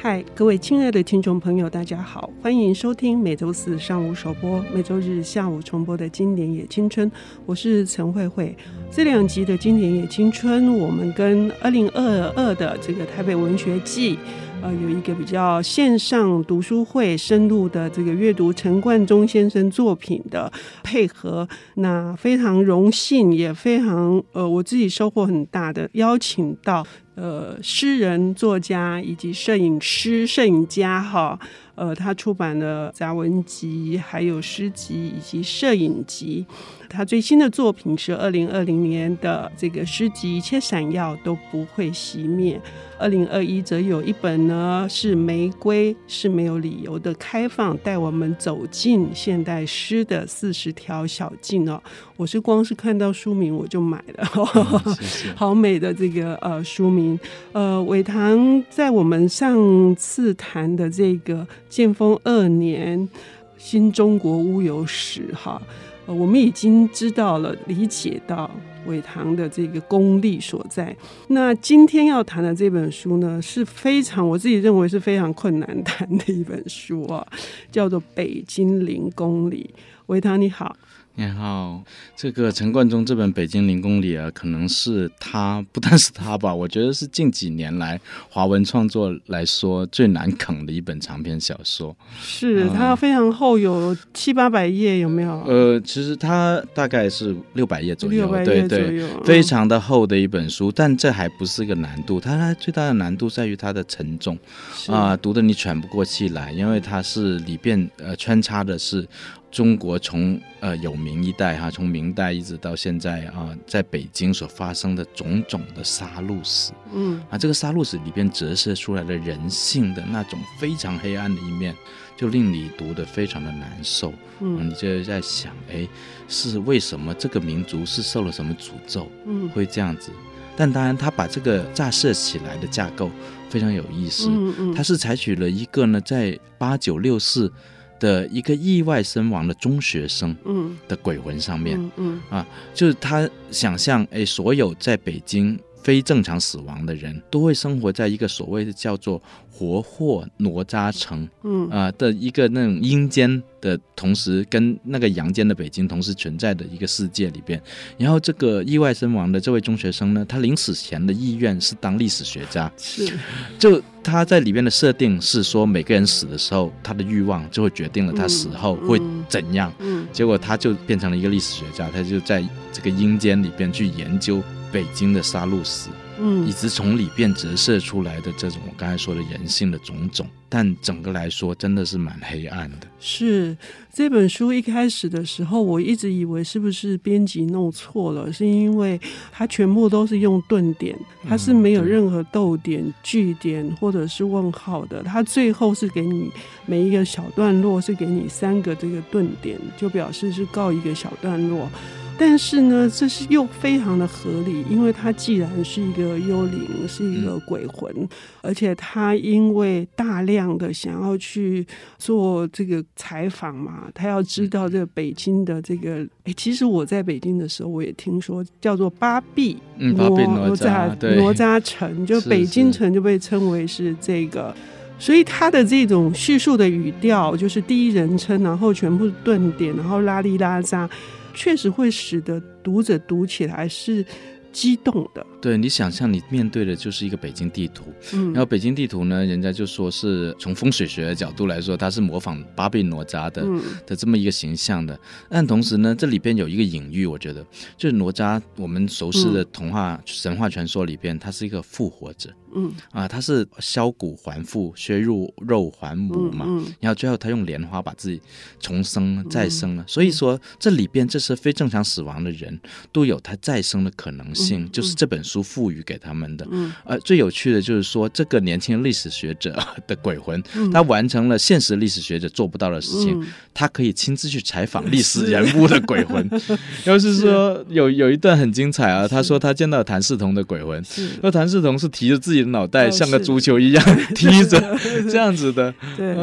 嗨，各位亲爱的听众朋友，大家好，欢迎收听每周四上午首播、每周日下午重播的经典也青春。我是陈慧慧。这两集的经典也青春，我们跟二零二二的这个台北文学季，呃，有一个比较线上读书会，深入的这个阅读陈冠中先生作品的配合。那非常荣幸，也非常呃，我自己收获很大的，邀请到。呃，诗人、作家以及摄影师、摄影家，哈，呃，他出版了杂文集，还有诗集以及摄影集。他最新的作品是二零二零年的这个诗集《一切闪耀都不会熄灭》。二零二一则有一本呢，是《玫瑰是没有理由的开放》，带我们走进现代诗的四十条小径哦。我是光是看到书名我就买了，嗯、谢谢 好美的这个呃书名。呃，伟棠在我们上次谈的这个建丰二年新中国乌有史哈。我们已经知道了，理解到韦唐的这个功力所在。那今天要谈的这本书呢，是非常我自己认为是非常困难谈的一本书啊，叫做《北京零公里》。韦唐你好。你好，这个陈冠中这本《北京零公里》啊，可能是他不但是他吧，我觉得是近几年来华文创作来说最难啃的一本长篇小说。是它非常厚，有七八百页，有没有？呃，其实它大概是六百页左右，对对，非常的厚的一本书。但这还不是个难度，它它最大的难度在于它的沉重啊，读的你喘不过气来，因为它是里边呃穿插的是。中国从呃有明一代哈，从明代一直到现在啊，在北京所发生的种种的杀戮史，嗯啊，这个杀戮史里边折射出来的人性的那种非常黑暗的一面，就令你读得非常的难受。嗯，你就在想，哎，是为什么这个民族是受了什么诅咒，嗯，会这样子？但当然，他把这个架设起来的架构非常有意思，嗯嗯，他是采取了一个呢，在八九六四。的一个意外身亡的中学生，嗯，的鬼魂上面，嗯，嗯，嗯啊，就是他想象，哎，所有在北京非正常死亡的人都会生活在一个所谓的叫做活货哪吒城，嗯啊的一个那种阴间的同时跟那个阳间的北京同时存在的一个世界里边。然后这个意外身亡的这位中学生呢，他临死前的意愿是当历史学家，是，就他在里边的设定是说，每个人死的时候，他的欲望就会决定了他死后会怎样。嗯，结果他就变成了一个历史学家，他就在这个阴间里边去研究。北京的杀戮史，嗯，以及从里边折射出来的这种我刚才说的人性的种种，但整个来说真的是蛮黑暗的。是这本书一开始的时候，我一直以为是不是编辑弄错了，是因为它全部都是用顿点，它是没有任何逗点、句点或者是问号的。它最后是给你每一个小段落是给你三个这个顿点，就表示是告一个小段落。但是呢，这是又非常的合理，因为他既然是一个幽灵，是一个鬼魂，嗯、而且他因为大量的想要去做这个采访嘛，他要知道这个北京的这个，哎，其实我在北京的时候，我也听说叫做八臂哪哪吒哪吒城，就北京城就被称为是这个，所以他的这种叙述的语调就是第一人称，然后全部顿点，然后拉里拉扎。确实会使得读者读起来是激动的。对，你想象你面对的就是一个北京地图，嗯，然后北京地图呢，人家就说是从风水学的角度来说，它是模仿八臂哪吒的、嗯、的这么一个形象的。但同时呢，这里边有一个隐喻，我觉得就是哪吒，我们熟悉的童话、嗯、神话传说里边，他是一个复活者，嗯。啊，他是削骨还父，削入肉还母嘛，然后最后他用莲花把自己重生再生了。嗯、所以说这里边这些非正常死亡的人都有他再生的可能性，嗯嗯、就是这本书赋予给他们的，嗯，呃，最有趣的就是说，这个年轻历史学者 的鬼魂，嗯、他完成了现实历史学者做不到的事情，嗯、他可以亲自去采访历史人物的鬼魂。要是说有有一段很精彩啊，他说他见到谭嗣同的鬼魂，说谭嗣同是提着自己的脑袋，像个足球一样 踢着，这样子的。对，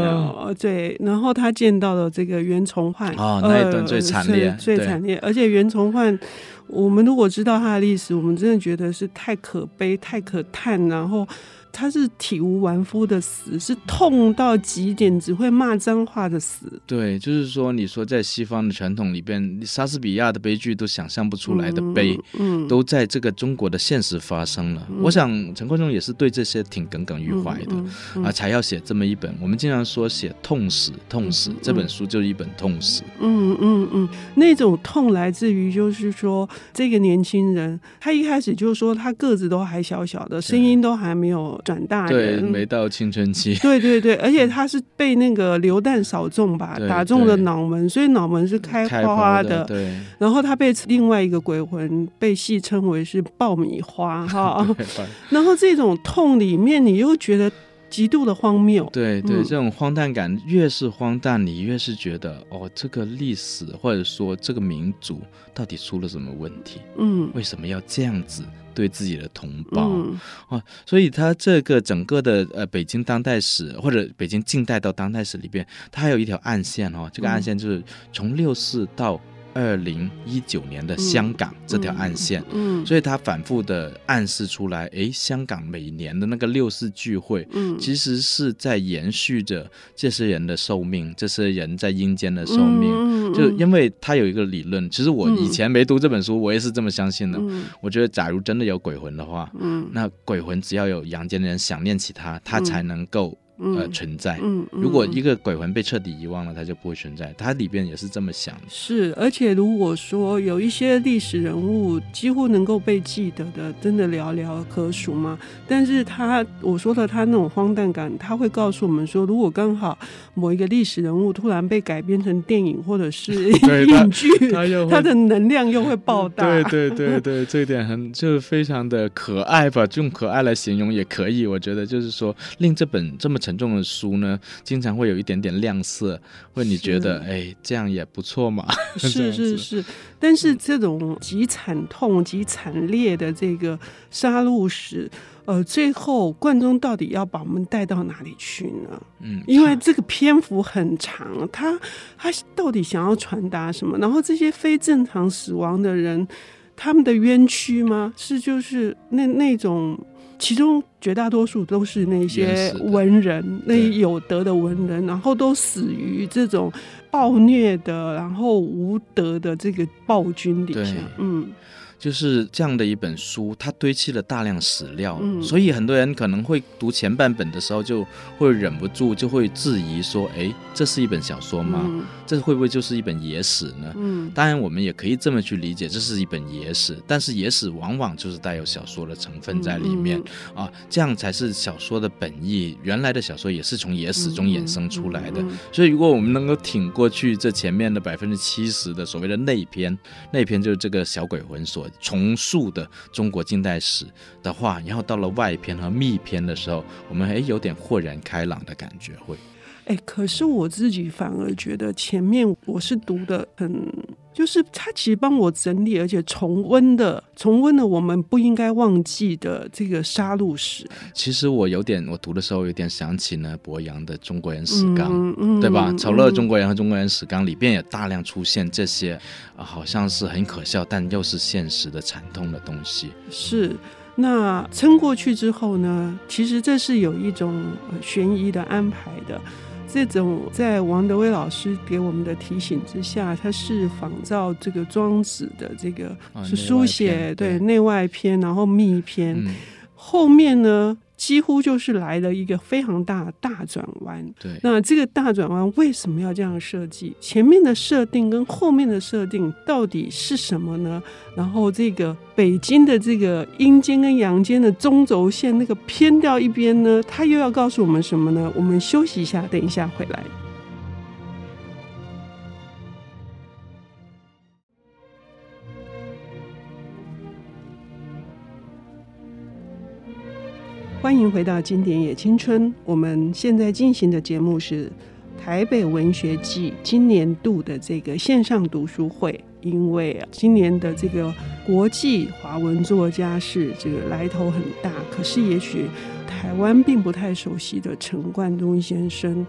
对，然后他见到了这个袁崇焕，哦，那一段最惨烈，最惨烈，而且袁崇焕。我们如果知道它的历史，我们真的觉得是太可悲、太可叹，然后。他是体无完肤的死，是痛到极点，只会骂脏话的死。对，就是说，你说在西方的传统里边，莎士比亚的悲剧都想象不出来的悲，嗯，嗯都在这个中国的现实发生了。嗯、我想陈冠中也是对这些挺耿耿于怀的、啊，才要写这么一本。我们经常说写痛史，痛史、嗯、这本书就是一本痛史。嗯嗯嗯，那种痛来自于就是说，这个年轻人他一开始就是说他个子都还小小的，声音都还没有。转大对，没到青春期。对对对，而且他是被那个流弹扫中吧，打中了脑门，所以脑门是开花的。的对，然后他被另外一个鬼魂被戏称为是爆米花 哈。然后这种痛里面，你又觉得极度的荒谬。对对，这种荒诞感越是荒诞，你越是觉得哦，这个历史或者说这个民族到底出了什么问题？嗯，为什么要这样子？对自己的同胞、嗯、啊，所以他这个整个的呃北京当代史或者北京近代到当代史里边，他还有一条暗线哦，这个暗线就是从六四到。二零一九年的香港这条暗线，嗯，嗯，所以他反复的暗示出来，哎，香港每年的那个六四聚会，嗯，其实是在延续着这些人的寿命，这些人在阴间的寿命，嗯，就因为他有一个理论，其实我以前没读这本书，我也是这么相信的。嗯，我觉得假如真的有鬼魂的话，嗯，那鬼魂只要有阳间的人想念起他，他才能够。呃，存在。嗯，如果一个鬼魂被彻底遗忘了，它就不会存在。它里边也是这么想的。是，而且如果说有一些历史人物几乎能够被记得的，真的寥寥可数吗？但是他我说的他那种荒诞感，他会告诉我们说，如果刚好某一个历史人物突然被改编成电影或者是 影剧，他的能量又会爆大。对对对对，这一点很就是非常的可爱吧？用可爱来形容也可以。我觉得就是说，令这本这么。沉重的书呢，经常会有一点点亮色，会你觉得，哎，这样也不错嘛？是 是是，但是这种极惨痛、极惨烈的这个杀戮史，呃，最后冠中到底要把我们带到哪里去呢？嗯，因为这个篇幅很长，他他到底想要传达什么？然后这些非正常死亡的人，他们的冤屈吗？是就是那那种。其中绝大多数都是那些文人，那有德的文人，然后都死于这种暴虐的，然后无德的这个暴君底下。嗯。就是这样的一本书，它堆砌了大量史料，嗯，所以很多人可能会读前半本的时候，就会忍不住就会质疑说：“哎，这是一本小说吗？嗯，这会不会就是一本野史呢？”嗯，当然我们也可以这么去理解，这是一本野史，但是野史往往就是带有小说的成分在里面，嗯，啊，这样才是小说的本意。原来的小说也是从野史中衍生出来的，所以如果我们能够挺过去这前面的百分之七十的所谓的内篇，内篇就是这个小鬼魂所。重塑的中国近代史的话，然后到了外篇和密篇的时候，我们还有点豁然开朗的感觉会。哎，可是我自己反而觉得前面我是读的很，就是他其实帮我整理，而且重温的，重温了我们不应该忘记的这个杀戮史。其实我有点，我读的时候有点想起呢，博洋的《中国人史纲》，嗯嗯，对吧？丑陋的中国人和《中国人史纲》里边也大量出现这些，啊，好像是很可笑，但又是现实的惨痛的东西。是。那撑过去之后呢？其实这是有一种悬疑的安排的。这种在王德威老师给我们的提醒之下，他是仿照这个庄子的这个是书写、哦、对内外篇，然后密篇、嗯，后面呢？几乎就是来了一个非常大的大转弯。对，那这个大转弯为什么要这样设计？前面的设定跟后面的设定到底是什么呢？然后这个北京的这个阴间跟阳间的中轴线那个偏掉一边呢？它又要告诉我们什么呢？我们休息一下，等一下回来。欢迎回到《经典也青春》。我们现在进行的节目是台北文学季今年度的这个线上读书会。因为今年的这个国际华文作家是这个来头很大，可是也许台湾并不太熟悉的陈冠中先生，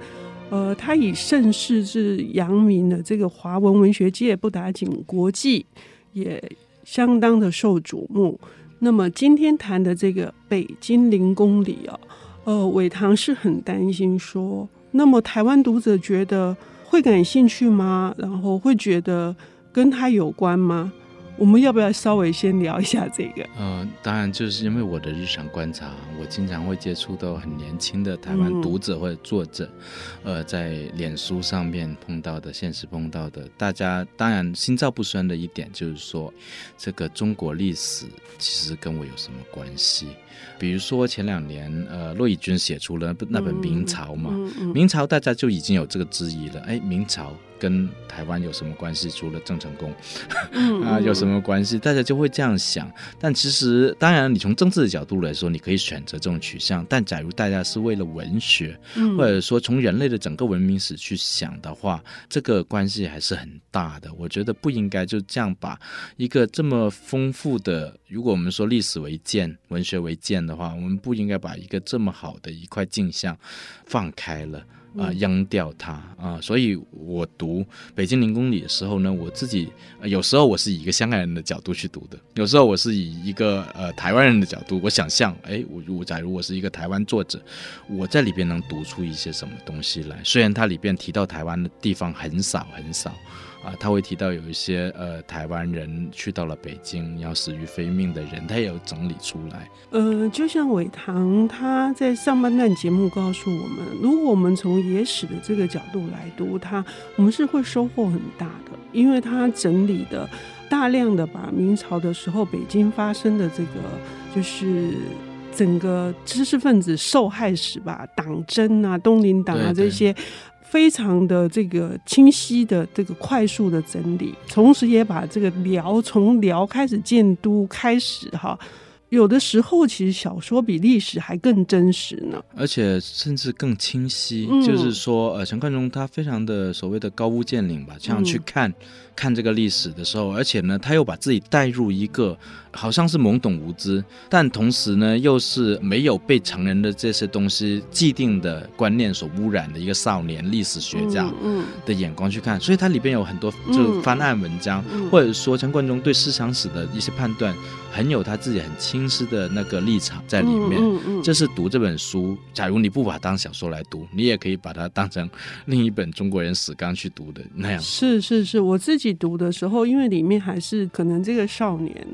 呃，他以盛世之扬名的这个华文文学界不打紧，国际也。相当的受瞩目。那么今天谈的这个《北京零公里》啊，呃，伟棠是很担心说，那么台湾读者觉得会感兴趣吗？然后会觉得跟他有关吗？我们要不要稍微先聊一下这个？呃，当然，就是因为我的日常观察，我经常会接触到很年轻的台湾读者或者作者，嗯、呃，在脸书上面碰到的，现实碰到的，大家当然心照不宣的一点就是说，这个中国历史其实跟我有什么关系？比如说前两年，呃，骆以军写出了那本《明朝》嘛，嗯嗯嗯、明朝大家就已经有这个质疑了，哎，明朝。跟台湾有什么关系？除了郑成功，啊，有什么关系？大家就会这样想。但其实，当然，你从政治的角度来说，你可以选择这种取向。但假如大家是为了文学，或者说从人类的整个文明史去想的话，这个关系还是很大的。我觉得不应该就这样把一个这么丰富的，如果我们说历史为鉴、文学为鉴的话，我们不应该把一个这么好的一块镜像放开了。啊，扔掉它啊！所以我读《北京零公里》的时候呢，我自己有时候我是以一个香港人的角度去读的，有时候我是以一个呃台湾人的角度，我想象，哎，我我假如我是一个台湾作者，我在里边能读出一些什么东西来？虽然它里边提到台湾的地方很少很少。啊，他会提到有一些呃台湾人去到了北京要死于非命的人，他也有整理出来。呃，就像伟棠他在上半段节目告诉我们，如果我们从野史的这个角度来读他，我们是会收获很大的，因为他整理的大量的把明朝的时候北京发生的这个就是整个知识分子受害史吧，党争啊、东林党啊这些。非常的这个清晰的这个快速的整理，同时也把这个辽从辽开始建都开始哈，有的时候其实小说比历史还更真实呢，而且甚至更清晰。嗯、就是说，呃，陈冠中他非常的所谓的高屋建瓴吧，这样去看。嗯。看这个历史的时候，而且呢，他又把自己带入一个好像是懵懂无知，但同时呢，又是没有被成人的这些东西既定的观念所污染的一个少年历史学家的眼光去看，所以它里边有很多就翻案文章，或者说陈冠中对思想史的一些判断，很有他自己很清晰的那个立场在里面。嗯这是读这本书，假如你不把它当小说来读，你也可以把它当成另一本中国人史纲去读的那样。是是是，我自己。读的时候，因为里面还是可能这个少年，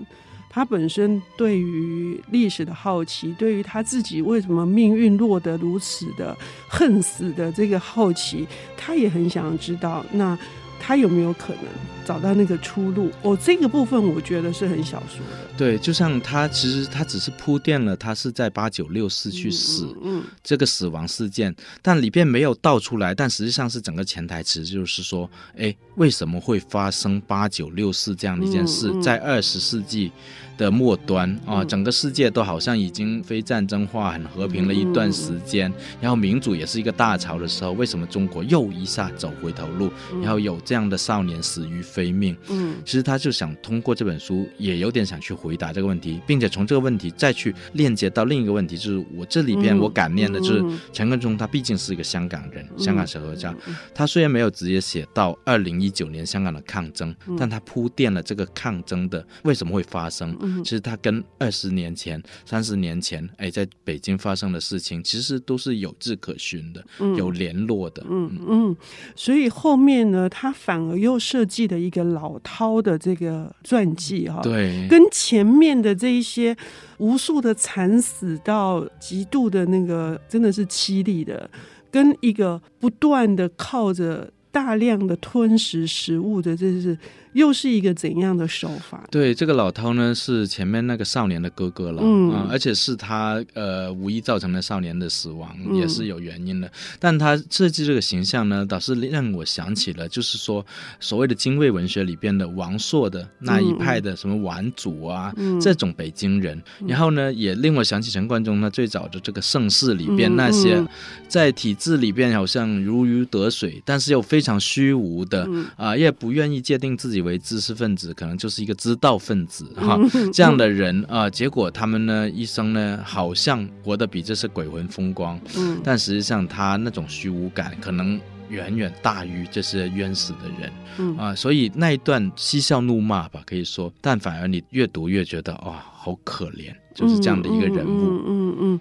他本身对于历史的好奇，对于他自己为什么命运落得如此的恨死的这个好奇，他也很想知道。那。他有没有可能找到那个出路？哦，这个部分我觉得是很小说的。对，就像他其实他只是铺垫了他是在八九六四去死，嗯，嗯，这个死亡事件，但里边没有道出来。但实际上是整个潜台词就是说，哎，为什么会发生八九六四这样的一件事？嗯嗯、在二十世纪的末端啊，整个世界都好像已经非战争化、很和平了一段时间，然后民主也是一个大潮的时候，为什么中国又一下走回头路？然后有。这样的少年死于非命，嗯，其实他就想通过这本书，也有点想去回答这个问题，并且从这个问题再去链接到另一个问题，就是我这里边我感念的就是陈冠中，他毕竟是一个香港人，香港小说家，他虽然没有直接写到二零一九年香港的抗争，但他铺垫了这个抗争的为什么会发生，其实他跟二十年前、三十年前，哎，在北京发生的事情，其实都是有迹可循的，有联络的，嗯嗯，所以后面呢，他。反而又设计了一个老饕的这个传记哈，对，跟前面的这一些无数的惨死到极度的那个真的是凄厉的，跟一个不断的靠着大量的吞食食物的，这是。又是一个怎样的手法？对，这个老涛呢，是前面那个少年的哥哥了，嗯，嗯，而且是他呃无意造成了少年的死亡，嗯、也是有原因的。但他设计这个形象呢，倒是让我想起了，就是说所谓的精卫文学里边的王朔的那一派的什么王祖啊，嗯、这种北京人。嗯、然后呢，也令我想起陈冠中呢最早的这个盛世里边那些在体制里边好像如鱼得水，但是又非常虚无的啊、也不愿意界定自己为知识分子，可能就是一个知道分子哈，这样的人啊，结果他们呢一生呢，好像活得比这些鬼魂风光，嗯，但实际上他那种虚无感，可能远远大于这些冤死的人，嗯啊，所以那一段嬉笑怒骂吧，可以说，但反而你越读越觉得，哇、哦，好可怜，就是这样的一个人物，嗯嗯。嗯嗯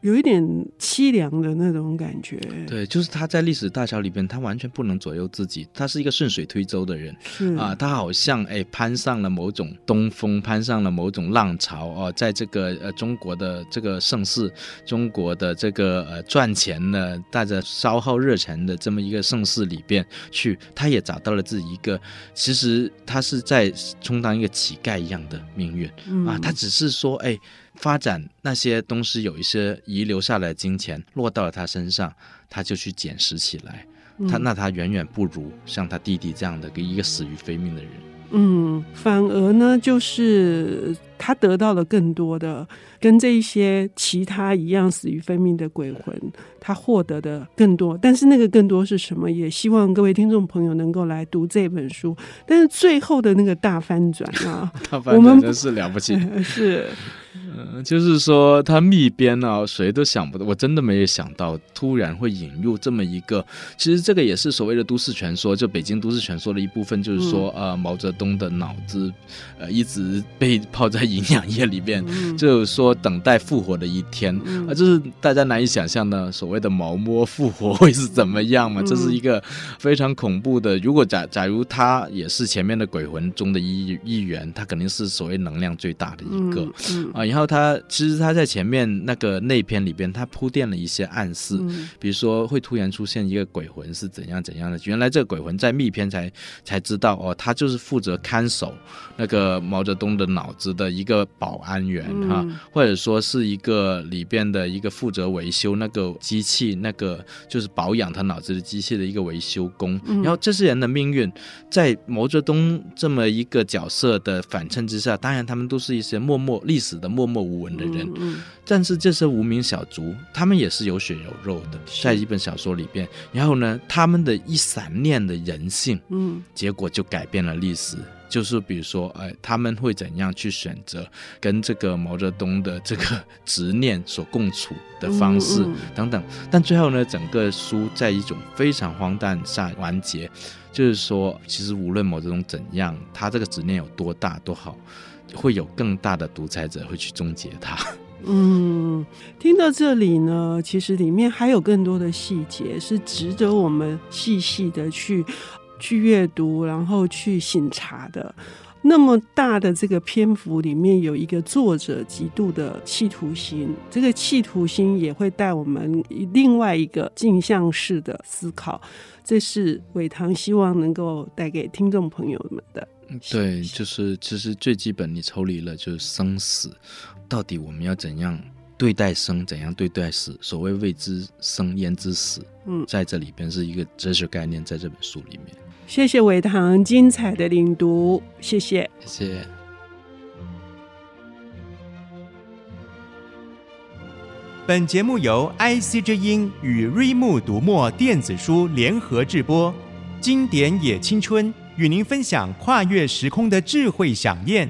有一点凄凉的那种感觉。对，就是他在历史大潮里边，他完全不能左右自己，他是一个顺水推舟的人。是啊，他好像哎攀上了某种东风，攀上了某种浪潮哦，在这个呃中国的这个盛世，中国的这个呃赚钱的带着消耗热忱的这么一个盛世里边去，他也找到了自己一个，其实他是在充当一个乞丐一样的命运、嗯、啊，他只是说哎。发展那些东西有一些遗留下来的金钱落到了他身上，他就去捡拾起来。他那他远远不如像他弟弟这样的一个死于非命的人。嗯，反而呢，就是他得到了更多的，跟这一些其他一样死于非命的鬼魂，他获得的更多。但是那个更多是什么？也希望各位听众朋友能够来读这本书。但是最后的那个大翻转啊，大翻转真是了不起，是。嗯，就是说他密编啊，谁都想不到，我真的没有想到，突然会引入这么一个。其实这个也是所谓的都市传说，就北京都市传说的一部分，就是说，呃，毛泽东的脑子，呃，一直被 泡在营养液里边，就是说等待复活的一天，啊，就是大家难以想象的所谓的毛摸复活会是怎么样嘛？这是一个非常恐怖的。如果假假如他也是前面的鬼魂中的一一员，他肯定是所谓能量最大的一个，啊，然后。他其实他在前面那个内篇里边，他铺垫了一些暗示，嗯、比如说会突然出现一个鬼魂是怎样怎样的。原来这个鬼魂在密篇才才知道哦，他就是负责看守那个毛泽东的脑子的一个保安员哈、嗯，或者说是一个里边的一个负责维修那个机器，那个就是保养他脑子的机器的一个维修工。嗯、然后这些人的命运，在毛泽东这么一个角色的反衬之下，当然他们都是一些默默历史的默默无闻的人，但是这些无名小卒，他们也是有血有肉的，在一本小说里边。然后呢，他们的一闪念的人性，嗯，结果就改变了历史。就是比如说，哎，他们会怎样去选择跟这个毛泽东的这个执念所共处的方式等等。但最后呢，整个书在一种非常荒诞下完结，就是说，其实无论毛泽东怎样，他这个执念有多大多好。会有更大的独裁者会去终结它。嗯，听到这里呢，其实里面还有更多的细节是值得我们细细的去去阅读，然后去省察的。那么大的这个篇幅里面，有一个作者极度的企图心，这个企图心也会带我们另外一个镜像式的思考。这是伟棠希望能够带给听众朋友们的。对，就是其实最基本，你抽离了就是生死，到底我们要怎样对待生，怎样对待死？所谓未知生焉知死？嗯，在这里边是一个哲学概念，在这本书里面。谢谢伟棠精彩的领读，谢谢，谢谢。本节目由 IC 之音与瑞木读墨电子书联合制播，经典也青春。与您分享跨越时空的智慧想念。